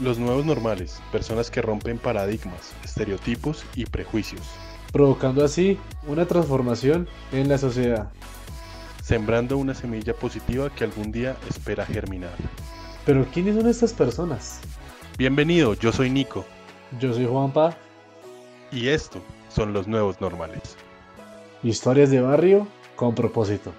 Los nuevos normales, personas que rompen paradigmas, estereotipos y prejuicios. Provocando así una transformación en la sociedad. Sembrando una semilla positiva que algún día espera germinar. Pero ¿quiénes son estas personas? Bienvenido, yo soy Nico. Yo soy Juanpa. Y esto son los nuevos normales. Historias de barrio con propósito.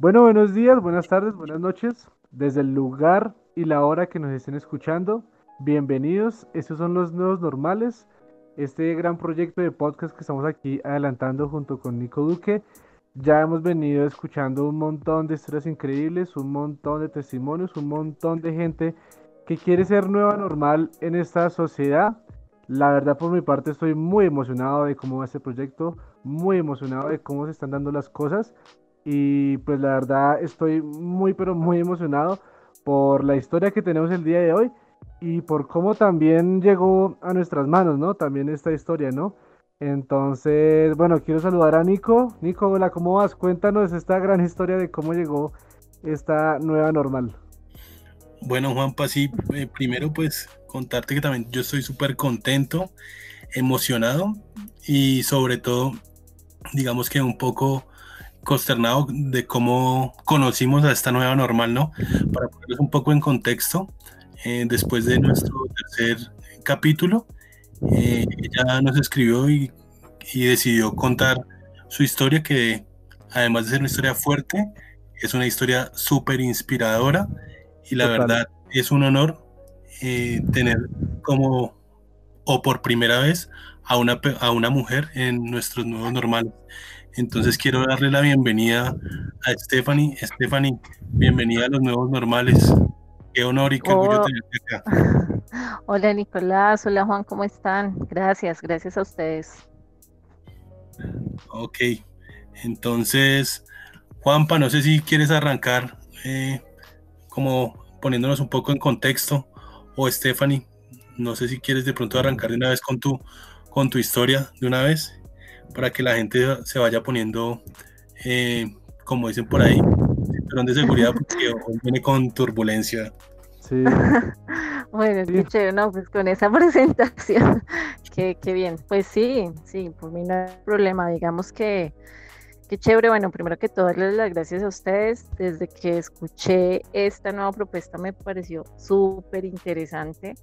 Bueno, buenos días, buenas tardes, buenas noches. Desde el lugar y la hora que nos estén escuchando, bienvenidos. Estos son los nuevos normales. Este gran proyecto de podcast que estamos aquí adelantando junto con Nico Duque. Ya hemos venido escuchando un montón de historias increíbles, un montón de testimonios, un montón de gente que quiere ser nueva normal en esta sociedad. La verdad por mi parte estoy muy emocionado de cómo va este proyecto, muy emocionado de cómo se están dando las cosas y pues la verdad estoy muy pero muy emocionado por la historia que tenemos el día de hoy y por cómo también llegó a nuestras manos, ¿no? También esta historia, ¿no? Entonces, bueno, quiero saludar a Nico. Nico, hola, ¿cómo vas? Cuéntanos esta gran historia de cómo llegó esta nueva normal. Bueno, Juanpa, sí, eh, primero pues contarte que también yo estoy súper contento, emocionado y sobre todo, digamos que un poco consternado de cómo conocimos a esta nueva normal, ¿no? Para ponerles un poco en contexto, eh, después de nuestro tercer capítulo, eh, ella nos escribió y, decidió contar su historia, que además de ser una historia fuerte, es una historia súper inspiradora y la verdad es un honor eh, tener como, o por primera vez, a una, a una mujer en nuestros nuevos normales. Entonces quiero darle la bienvenida a Stephanie. Stephanie, bienvenida a los nuevos normales. Qué honor y qué orgullo oh. tenerte acá. Hola Nicolás, hola Juan, ¿cómo están? Gracias, gracias a ustedes. Ok, entonces, Juanpa, no sé si quieres arrancar eh, como poniéndonos un poco en contexto, o Stephanie, no sé si quieres de pronto arrancar de una vez con tu, con tu historia, de una vez para que la gente se vaya poniendo, eh, como dicen por ahí, cinturón de seguridad porque viene con turbulencia. Sí. bueno, sí. no, pues con esa presentación, qué, bien. Pues sí, sí, por mí no hay problema, digamos que Qué chévere, bueno, primero que todo, darles las gracias a ustedes. Desde que escuché esta nueva propuesta me pareció súper interesante.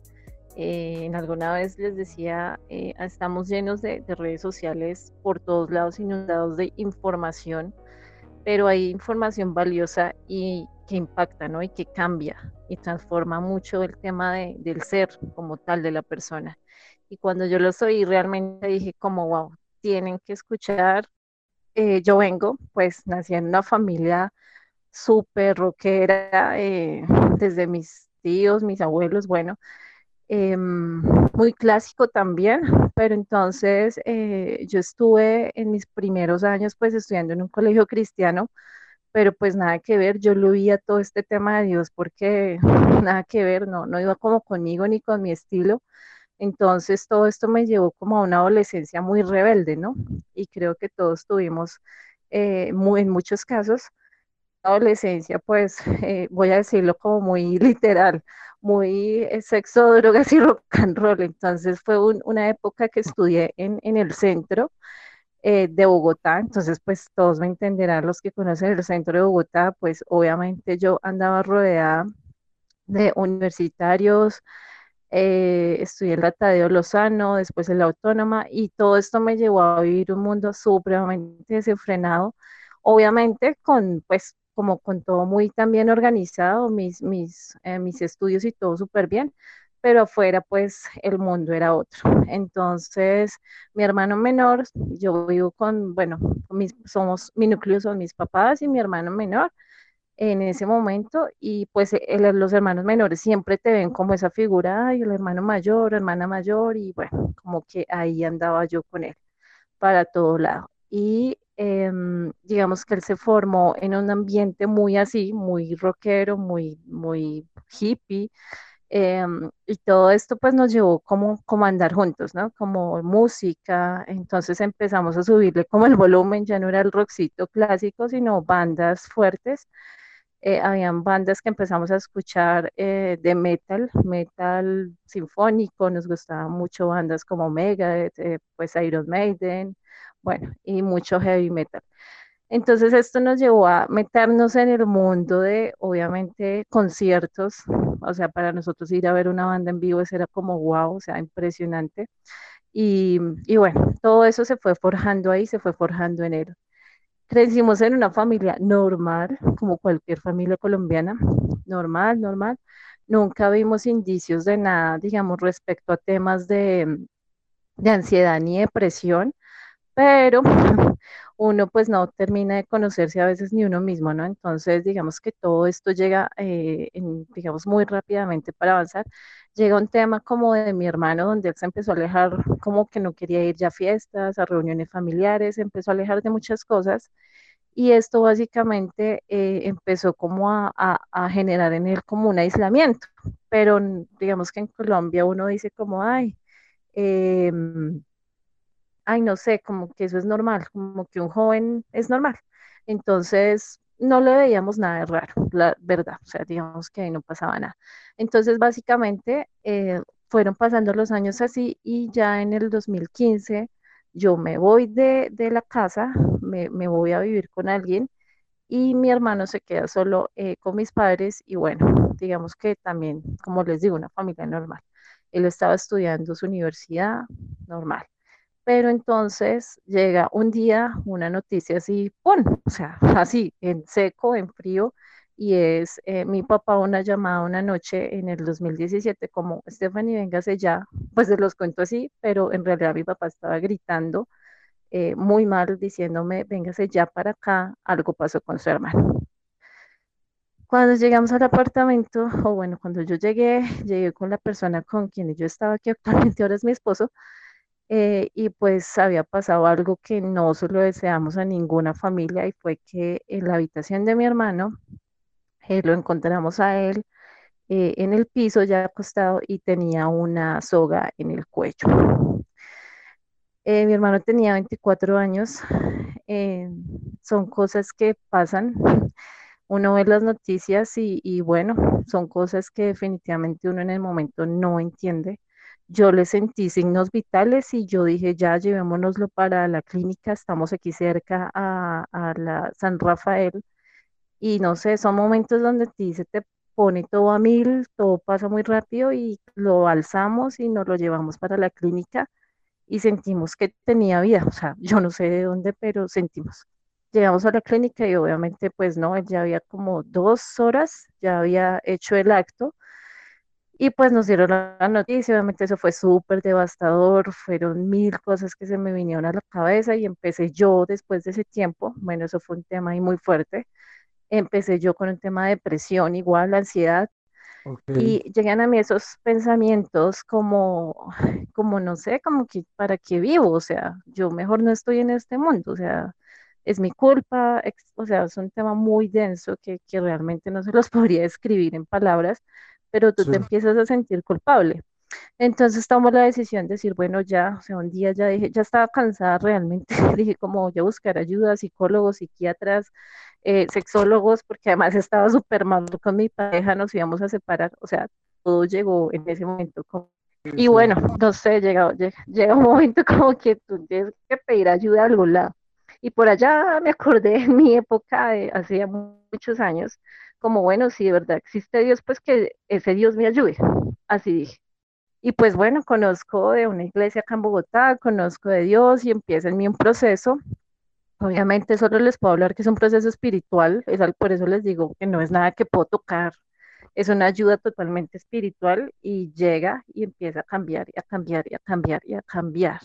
Eh, en alguna vez les decía, eh, estamos llenos de, redes sociales por todos lados, inundados de información, pero hay información valiosa y que impacta, ¿no? Y que cambia y transforma mucho el tema del ser como tal de la persona. Y cuando yo lo oí, realmente dije como, wow, tienen que escuchar. Eh, yo vengo, pues nací en una familia súper rockera, desde mis tíos, mis abuelos, bueno, Em, muy clásico también, pero entonces eh, yo estuve en mis primeros años pues estudiando en un colegio cristiano, pero pues nada que ver, yo lo vi todo este tema de Dios porque nada que ver, no, no iba como conmigo ni con mi estilo. Entonces todo esto me llevó como a una adolescencia muy rebelde, ¿no? Y creo que todos tuvimos, eh, muy, en muchos casos, adolescencia, pues eh, voy a decirlo como muy literal, muy eh, sexo, drogas y rock and roll. Entonces fue una época que estudié en, el centro eh, de Bogotá, entonces pues todos me entenderán los que conocen el centro de Bogotá, pues obviamente yo andaba rodeada de universitarios, estudié en la Tadeo Lozano, después en la Autónoma y todo esto me llevó a vivir un mundo supremamente desenfrenado, obviamente con pues como con todo muy también organizado, mis, mis, eh, mis estudios y todo súper bien, pero afuera pues el mundo era otro. Entonces, mi hermano menor, yo vivo con, bueno, somos, mi núcleo son mis papás y mi hermano menor en ese momento y pues los hermanos menores siempre te ven como esa figura, ay, el hermano mayor, hermana mayor y bueno, como que ahí andaba yo con él para todo lado. Y Em, digamos que él se formó en un ambiente muy así, muy rockero, muy, muy hippie. Em, y todo esto pues nos llevó como, como a andar juntos, ¿no? Como música, entonces empezamos a subirle como el volumen, ya no era el rockcito clásico, sino bandas fuertes. Eh, habían bandas que empezamos a escuchar eh, de metal, metal sinfónico, nos gustaban mucho bandas como Megadeth, eh, pues Iron Maiden, bueno, y mucho heavy metal. Entonces esto nos llevó a meternos en el mundo de, obviamente, conciertos. O sea, para nosotros ir a ver una banda en vivo, eso era como wow, o sea, impresionante. Y, y bueno, todo eso se fue forjando ahí, se fue forjando en él. Crecimos en una familia normal, como cualquier familia colombiana, normal, normal. Nunca vimos indicios de nada, digamos, respecto a temas de, de ansiedad ni depresión, pero uno pues no termina de conocerse a veces ni uno mismo, ¿no? Entonces, digamos que todo esto llega, eh, digamos, muy rápidamente para avanzar. Llega un tema como de mi hermano, donde él se empezó a alejar, como que no quería ir ya a fiestas, a reuniones familiares, empezó a alejar de muchas cosas. Y esto básicamente eh, empezó como a, a, generar en él como un aislamiento. Pero digamos que en Colombia uno dice como, ay, eh, ay, no sé, como que eso es normal, como que un joven es normal. Entonces, no le veíamos nada de raro, la verdad, o sea, digamos que ahí no pasaba nada. Entonces, básicamente, eh, fueron pasando los años así y ya en el 2015 yo me voy de, la casa, me, voy a vivir con alguien y mi hermano se queda solo eh, con mis padres y bueno, digamos que también, como les digo, una familia normal. Él estaba estudiando su universidad normal. Pero entonces llega un día una noticia así, ¡pum! O sea, así, en seco, en frío, y es eh, mi papá una llamada una noche en el 2017 como, Stephanie, véngase ya, pues se los cuento así, pero en realidad mi papá estaba gritando eh, muy mal, diciéndome, véngase ya para acá, algo pasó con su hermano. Cuando llegamos al apartamento, o bueno, cuando yo llegué, llegué con la persona con quien yo estaba, que actualmente ahora es mi esposo, eh, y pues había pasado algo que no se lo deseamos a ninguna familia y fue que en la habitación de mi hermano eh, lo encontramos a él eh, en el piso ya acostado y tenía una soga en el cuello. mi hermano tenía 24 años, son cosas que pasan, uno ve las noticias y, y bueno, son cosas que definitivamente uno en el momento no entiende yo le sentí signos vitales y yo dije, ya llevémonoslo para la clínica, estamos aquí cerca a, la San Rafael. Y no sé, son momentos donde ti se te pone todo a mil, todo pasa muy rápido y lo alzamos y nos lo llevamos para la clínica y sentimos que tenía vida. O sea, yo no sé de dónde, pero sentimos. Llegamos a la clínica y obviamente pues no, ya había como dos horas, ya había hecho el acto y pues nos dieron la noticia, obviamente eso fue súper devastador, fueron mil cosas que se me vinieron a la cabeza y empecé yo después de ese tiempo, bueno, eso fue un tema ahí muy fuerte, empecé yo con un tema de depresión, igual, ansiedad, y llegan a mí esos pensamientos como, como no sé, como que para qué vivo, o sea, yo mejor no estoy en este mundo, o sea, es mi culpa, o sea, es un tema muy denso que, que realmente no se los podría describir en palabras pero tú te empiezas a sentir culpable. Entonces tomó la decisión de decir, bueno, ya, o sea, un día ya dije, ya estaba cansada realmente, dije como voy a buscar ayuda, psicólogos, psiquiatras, eh, sexólogos, porque además estaba súper mal con mi pareja, nos íbamos a separar, o sea, todo llegó en ese momento. y bueno, no sé, llega, llega, un momento como que tú tienes que pedir ayuda a algún lado. Y por allá me acordé en mi época, de hacía muchos años, como, bueno, si de verdad existe Dios, pues que ese Dios me ayude. Así dije. Y pues bueno, conozco de una iglesia acá en Bogotá, conozco de Dios y empieza en mí un proceso. Obviamente solo les puedo hablar que es un proceso espiritual, es por eso les digo que no es nada que puedo tocar, es una ayuda totalmente espiritual y llega y empieza a cambiar y a cambiar y a cambiar y a cambiar.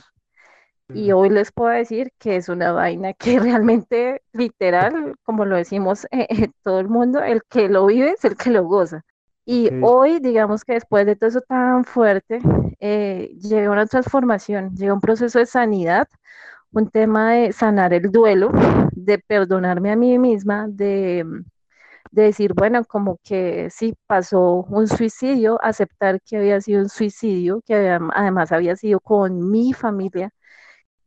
Y hoy les puedo decir que es una vaina que realmente, literal, como lo decimos eh, todo el mundo, el que lo vive es el que lo goza. Y hoy, digamos que después de todo eso tan fuerte, eh, llega una transformación, llega un proceso de sanidad, un tema de sanar el duelo, de perdonarme a mí misma, de, de decir, bueno, como que sí pasó un suicidio, aceptar que había sido un suicidio, que además había sido con mi familia,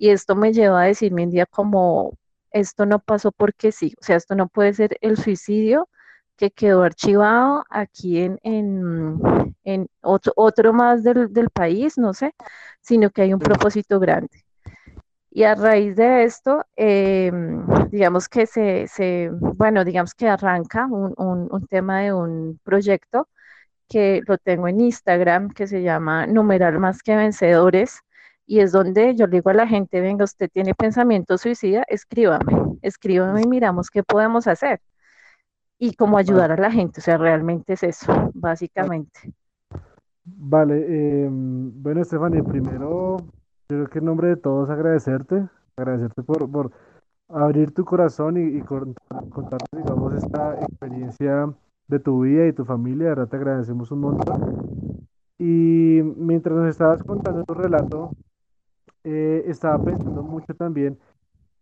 y esto me lleva a decirme un día como, esto no pasó porque sí, o sea, esto no puede ser el suicidio que quedó archivado aquí en, en, otro, otro más del, del país, no sé, sino que hay un propósito grande. Y a raíz de esto, em, digamos que se, se, bueno, digamos que arranca un, un, tema de un proyecto que lo tengo en Instagram, que se llama Numeral Más que Vencedores, y es donde yo le digo a la gente, venga, usted tiene pensamiento suicida, escríbame, escríbame y miramos qué podemos hacer. Y cómo ayudar a la gente, o sea, realmente es eso, básicamente. Vale, em, bueno, Estefania, primero creo que en nombre de todos agradecerte, agradecerte por, por abrir tu corazón y, y contarnos, digamos, esta experiencia de tu vida y tu familia, de verdad te agradecemos un montón. Y mientras nos estabas contando tu relato, eh, estaba pensando mucho también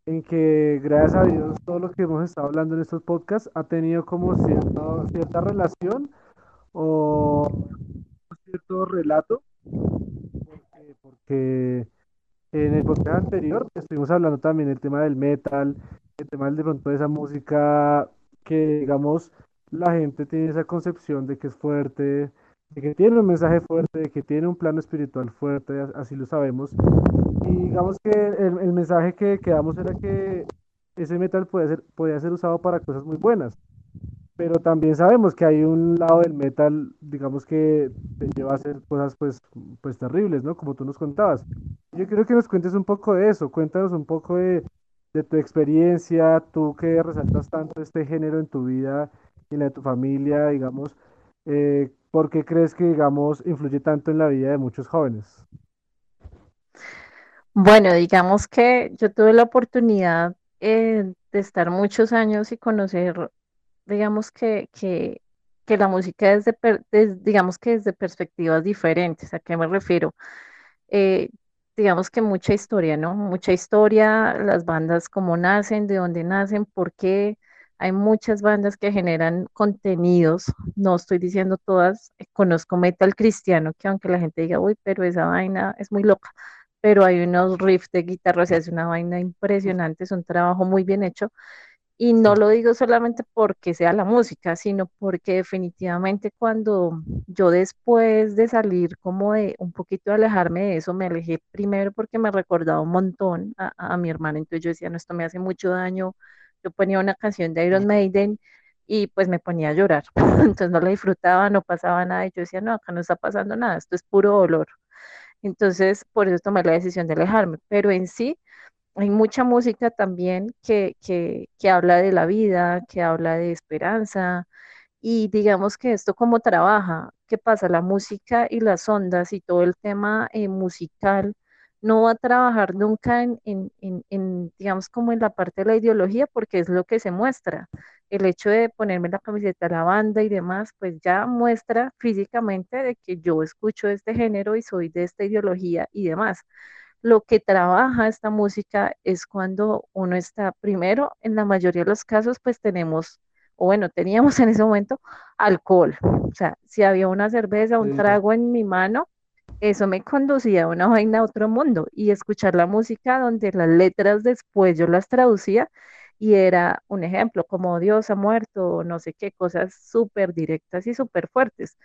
en que gracias a Dios todo lo que hemos estado hablando en estos podcasts ha tenido como cierto, cierta relación o cierto relato, porque, porque en el podcast anterior estuvimos hablando también del tema del metal, el tema de pronto de esa música que, digamos, la gente tiene esa concepción de que es fuerte, que tiene un mensaje fuerte, de que tiene un plano espiritual fuerte, así lo sabemos. Y digamos que el, el mensaje que, que damos era que ese metal puede ser, podía ser usado para cosas muy buenas pero también sabemos que hay un lado del metal, digamos que te lleva a hacer cosas pues, pues terribles, ¿no? Como tú nos contabas. Yo quiero que nos cuentes un poco de eso, cuéntanos un poco de, tu experiencia, tú que resaltas tanto este género en tu vida y en la de tu familia, digamos, eh, ¿por qué crees que, digamos, influye tanto en la vida de muchos jóvenes? Bueno, digamos que yo tuve la oportunidad eh, de estar muchos años y conocer digamos que, que, que la música es de, digamos que desde perspectivas diferentes. ¿A qué me refiero? Eh, digamos que mucha historia, ¿no? Mucha historia, las bandas cómo nacen, de dónde nacen, por qué. Hay muchas bandas que generan contenidos, no estoy diciendo todas, eh, conozco metal cristiano, que aunque la gente diga, uy, pero esa vaina es muy loca, pero hay unos riffs de guitarra, o sea, es una vaina impresionante, es un trabajo muy bien hecho y no lo digo solamente porque sea la música, sino porque definitivamente cuando yo después de salir como de un poquito alejarme de eso, me alejé primero porque me recordaba un montón a, mi hermana, entonces yo decía, no, esto me hace mucho daño. Yo ponía una canción de Iron Maiden y pues me ponía a llorar, entonces no la disfrutaba, no pasaba nada y yo decía, no, acá no está pasando nada, esto es puro dolor. Entonces, por eso tomé la decisión de alejarme, pero en sí hay mucha música también que, que, que, habla de la vida, que habla de esperanza. Y digamos que esto como trabaja, ¿qué pasa? La música y las ondas y todo el tema eh, musical no va a trabajar nunca en, en, en, digamos, como en la parte de la ideología, porque es lo que se muestra. El hecho de ponerme la camiseta de la banda y demás, pues ya muestra físicamente de que yo escucho este género y soy de esta ideología y demás lo que trabaja esta música es cuando uno está primero, en la mayoría de los casos, pues tenemos, o bueno, teníamos en ese momento alcohol. O sea, si había una cerveza, un trago en mi mano, eso me conducía a una vaina a otro mundo y escuchar la música donde las letras después yo las traducía y era un ejemplo, como Dios ha muerto, no sé qué, cosas súper directas y súper fuertes.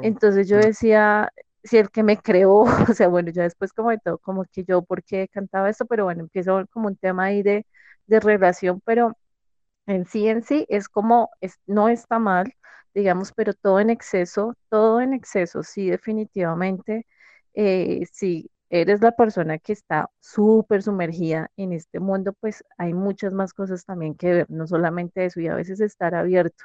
Entonces yo decía, si el que me creó, o sea, bueno, ya después como de todo, como que yo, ¿por qué cantaba esto? Pero bueno, empiezo como un tema ahí de, de relación, pero en sí, en sí, es como, es, no está mal, digamos, pero todo en exceso, todo en exceso, sí, definitivamente, eh, si eres la persona que está súper sumergida en este mundo, pues hay muchas más cosas también que ver, no solamente eso, y a veces estar abierto.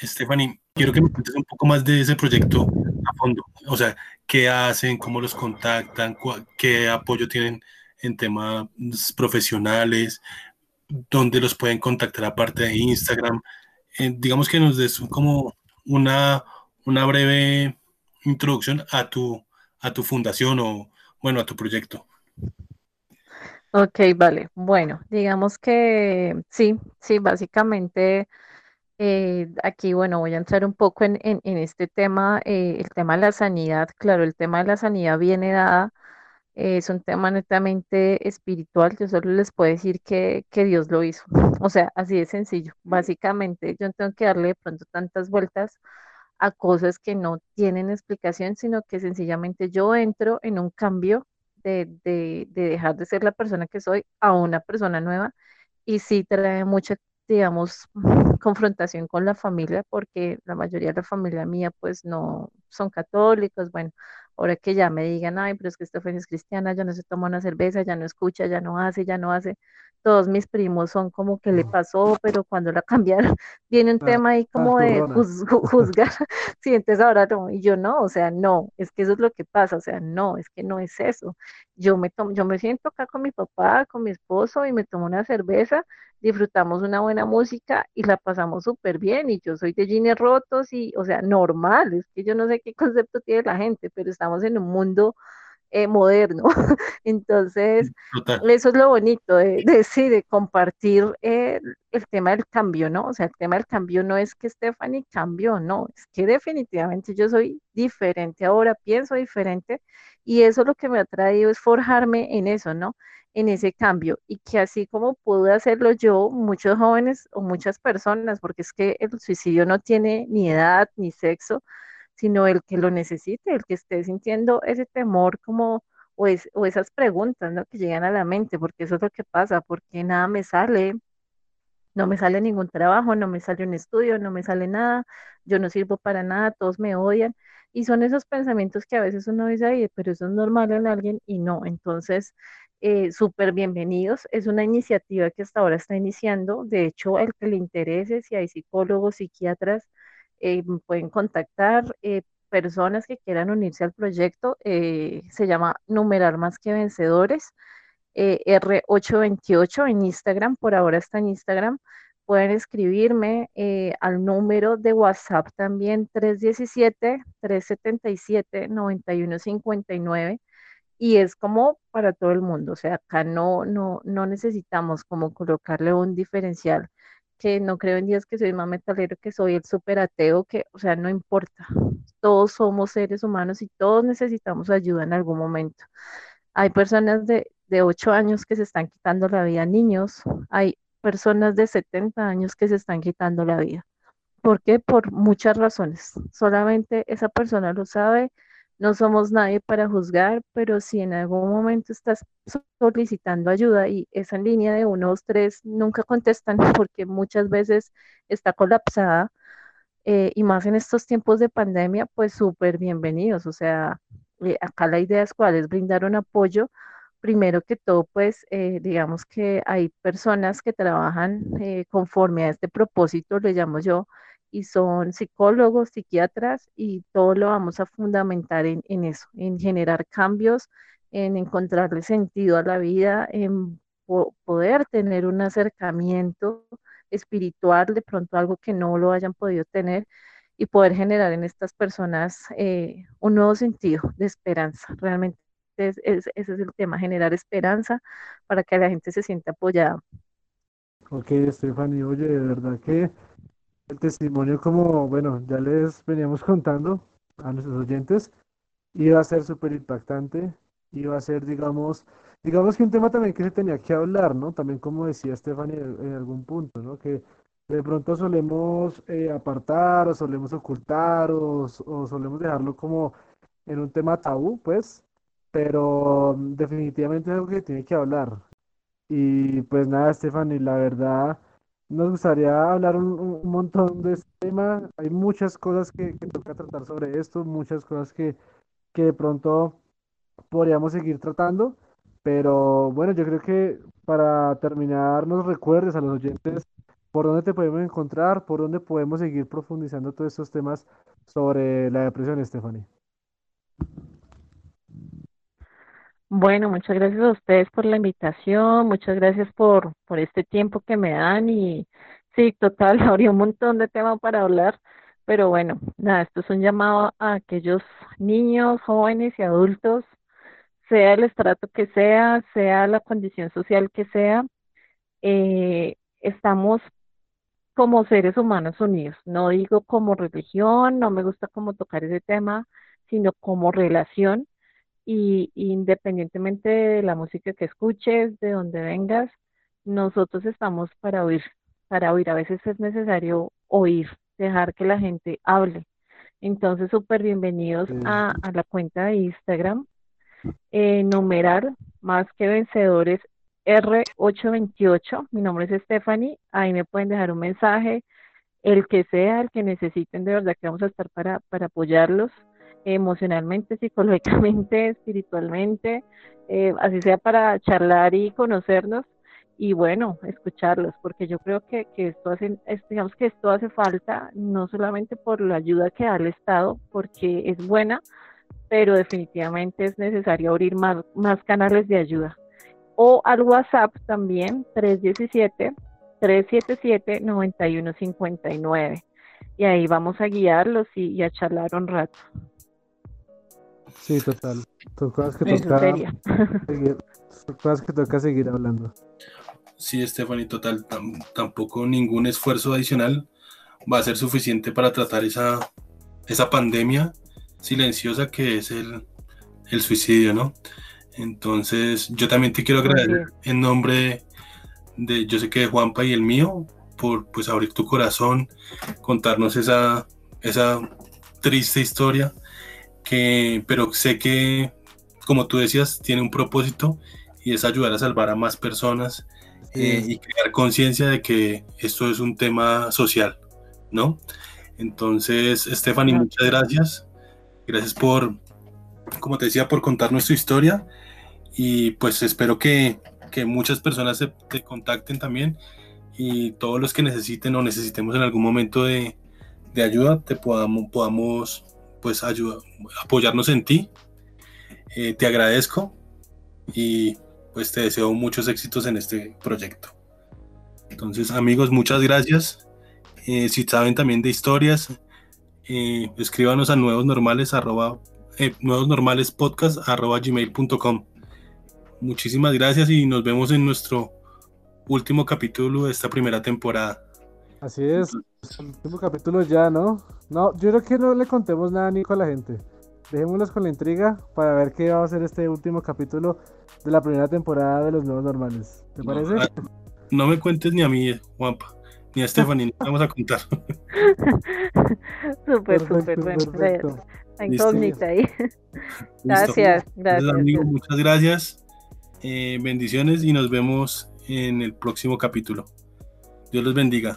Stephanie, quiero que me cuentes un poco más de ese proyecto a fondo. O sea, qué hacen, cómo los contactan, qué apoyo tienen en temas profesionales, dónde los pueden contactar aparte de Instagram. Eh, digamos que nos des como una, una breve introducción a tu, a tu fundación o, bueno, a tu proyecto. Ok, vale. Bueno, digamos que sí, sí, básicamente Eh, aquí, bueno, voy a entrar un poco en, en, en este tema, eh, el tema de la sanidad. Claro, el tema de la sanidad viene dada, eh, es un tema netamente espiritual. Yo solo les puedo decir que, que Dios lo hizo. O sea, así de sencillo. Básicamente, yo no tengo que darle de pronto tantas vueltas a cosas que no tienen explicación, sino que sencillamente yo entro en un cambio de, de, de dejar de ser la persona que soy a una persona nueva y sí trae mucha, digamos, confrontación con la familia, porque la mayoría de la familia mía pues no son católicos, bueno, ahora que ya me digan, ay, pero es que Stephanie es cristiana, ya no se toma una cerveza, ya no escucha, ya no hace, ya no hace, todos mis primos son como que le pasó, pero cuando la cambiaron, viene un Ah, tema ahí como de juz- juzgar, sí, entonces ahora no, y yo no, o sea, no, es que eso es lo que pasa, o sea, no, es que no es eso. Yo me tomo, yo me siento acá con mi papá, con mi esposo y me tomo una cerveza disfrutamos una buena música y la pasamos súper bien. Y yo soy de jeans rotos y, o sea, normal, es que yo no sé qué concepto tiene la gente, pero estamos en un mundo eh, moderno. Entonces, Total. eso es lo bonito de, de, sí, de compartir eh, el tema del cambio, ¿no? O sea, el tema del cambio no es que Stephanie cambió, no, es que definitivamente yo soy diferente ahora, pienso diferente y eso lo que me ha traído es forjarme en eso, ¿no? En ese cambio y que así como pude hacerlo yo, muchos jóvenes o muchas personas, porque es que el suicidio no tiene ni edad ni sexo, sino el que lo necesite, el que esté sintiendo ese temor como o, es, o esas preguntas ¿no? que llegan a la mente, porque eso es lo que pasa, porque nada me sale, no me sale ningún trabajo, no me sale un estudio, no me sale nada, yo no sirvo para nada, todos me odian. Y son esos pensamientos que a veces uno dice, Ay, pero eso es normal en alguien y no. Entonces, eh, súper bienvenidos. Es una iniciativa que hasta ahora está iniciando. De hecho, el que le interese, si hay psicólogos, psiquiatras, eh, pueden contactar. Eh, personas que quieran unirse al proyecto, eh, se llama Numerar Más que Vencedores eh, R828 en Instagram, por ahora está en Instagram. Pueden escribirme al número de WhatsApp también 317-377-9159 y es como para todo el mundo, o sea, acá no, no, no necesitamos como colocarle un diferencial que no creo en días que soy más metalero, que soy el súper ateo, que, o sea, no importa, todos somos seres humanos y todos necesitamos ayuda en algún momento. Hay personas de, de 8 años que se están quitando la vida, niños, hay personas de 70 años que se están quitando la vida. ¿Por qué? Por muchas razones. Solamente esa persona lo sabe. No somos nadie para juzgar, pero si en algún momento estás solicitando ayuda y esa línea de 1, 2, 3 nunca contestan porque muchas veces está colapsada eh, y más en estos tiempos de pandemia, pues súper bienvenidos. O sea, eh, acá la idea es cuál es brindar un apoyo primero que todo, pues eh, digamos que hay personas que trabajan eh, conforme a este propósito, le llamo yo, y son psicólogos, psiquiatras, y todo lo vamos a fundamentar en, en eso, en generar cambios, en encontrarle sentido a la vida, en po poder tener un acercamiento espiritual, de pronto algo que no lo hayan podido tener, y poder generar en estas personas eh, un nuevo sentido de esperanza. Realmente es, es, ese es el tema, generar esperanza para que la gente se sienta apoyada. Ok, Stephanie, oye, de verdad que el testimonio, como, bueno, ya les veníamos contando a nuestros oyentes, iba a ser súper impactante, iba a ser, digamos, digamos que un tema también que se tenía que hablar, ¿no? También como decía Stephanie en, algún punto, ¿no? Que de pronto solemos eh, apartar o solemos ocultar o, o solemos dejarlo como en un tema tabú, pues, pero mm, definitivamente es algo que tiene que hablar. Y pues nada, Stephanie, la verdad, nos gustaría hablar un, un- montón de este tema. Hay muchas cosas que, que toca tratar sobre esto, muchas cosas que, que de pronto podríamos seguir tratando, pero bueno, yo creo que para terminar, nos recuerdes a los oyentes por dónde te podemos encontrar, por dónde podemos seguir profundizando todos estos temas sobre la depresión, Stephanie. Bueno, muchas gracias a ustedes por la invitación, muchas gracias por, por este tiempo que me dan y sí, total, habría un montón de temas para hablar, pero bueno, nada, esto es un llamado a aquellos niños, jóvenes y adultos, sea el estrato que sea, sea la condición social que sea, eh, estamos como seres humanos unidos. No digo como religión, no me gusta como tocar ese tema, sino como relación y independientemente de la música que escuches, de donde vengas, nosotros estamos para oír, para oír. A veces es necesario oír, dejar que la gente hable. Entonces, súper bienvenidos a, a, la cuenta de Instagram, eh, numeral más que vencedores R828. Mi nombre es Stephanie. Ahí me pueden dejar un mensaje, el que sea, el que necesiten, de verdad que vamos a estar para, para apoyarlos emocionalmente, psicológicamente, espiritualmente, eh, así sea para charlar y conocernos y bueno, escucharlos, porque yo creo que, que esto hace, digamos que esto hace falta, no solamente por la ayuda que da el Estado, porque es buena, pero definitivamente es necesario abrir más, más canales de ayuda. O al WhatsApp también, 317-377-9159. Y ahí vamos a guiarlos y, y a charlar un rato. Sí, total. Son cosas que toca seguir, cosas que toca seguir hablando. Sí, Stephanie, total. tampoco ningún esfuerzo adicional va a ser suficiente para tratar esa, esa pandemia silenciosa que es el, el suicidio, ¿no? Entonces, yo también te quiero agradecer en nombre de, yo sé que de Juanpa y el mío, por pues abrir tu corazón, contarnos esa, esa triste historia que, pero sé que, como tú decías, tiene un propósito y es ayudar a salvar a más personas eh, y crear conciencia de que esto es un tema social, ¿no? Entonces, Stephanie, muchas gracias. Gracias por, como te decía, por contar nuestra historia y pues espero que, que muchas personas se, te contacten también y todos los que necesiten o necesitemos en algún momento de, de ayuda, te podamos, podamos pues ayuda, apoyarnos en ti. Eh, te agradezco y pues te deseo muchos éxitos en este proyecto. Entonces amigos, muchas gracias. Eh, si saben también de historias, eh, escríbanos a nuevos normales arroba, nuevos normales podcast arroba gmail.com. Muchísimas gracias y nos vemos en nuestro último capítulo de esta primera temporada. Así es, el último capítulo ya, ¿no? No, yo creo que no le contemos nada ni con la gente. Dejémoslos con la intriga para ver qué va a ser este último capítulo de la primera temporada de los nuevos normales. ¿Te parece? Ah, no, me cuentes ni a mí, Juanpa, ni a Stephanie, no vamos a contar. súper, súper, bueno. incógnita ahí. Gracias, gracias. muchas gracias. Eh, bendiciones y nos vemos en el próximo capítulo. Dios los bendiga.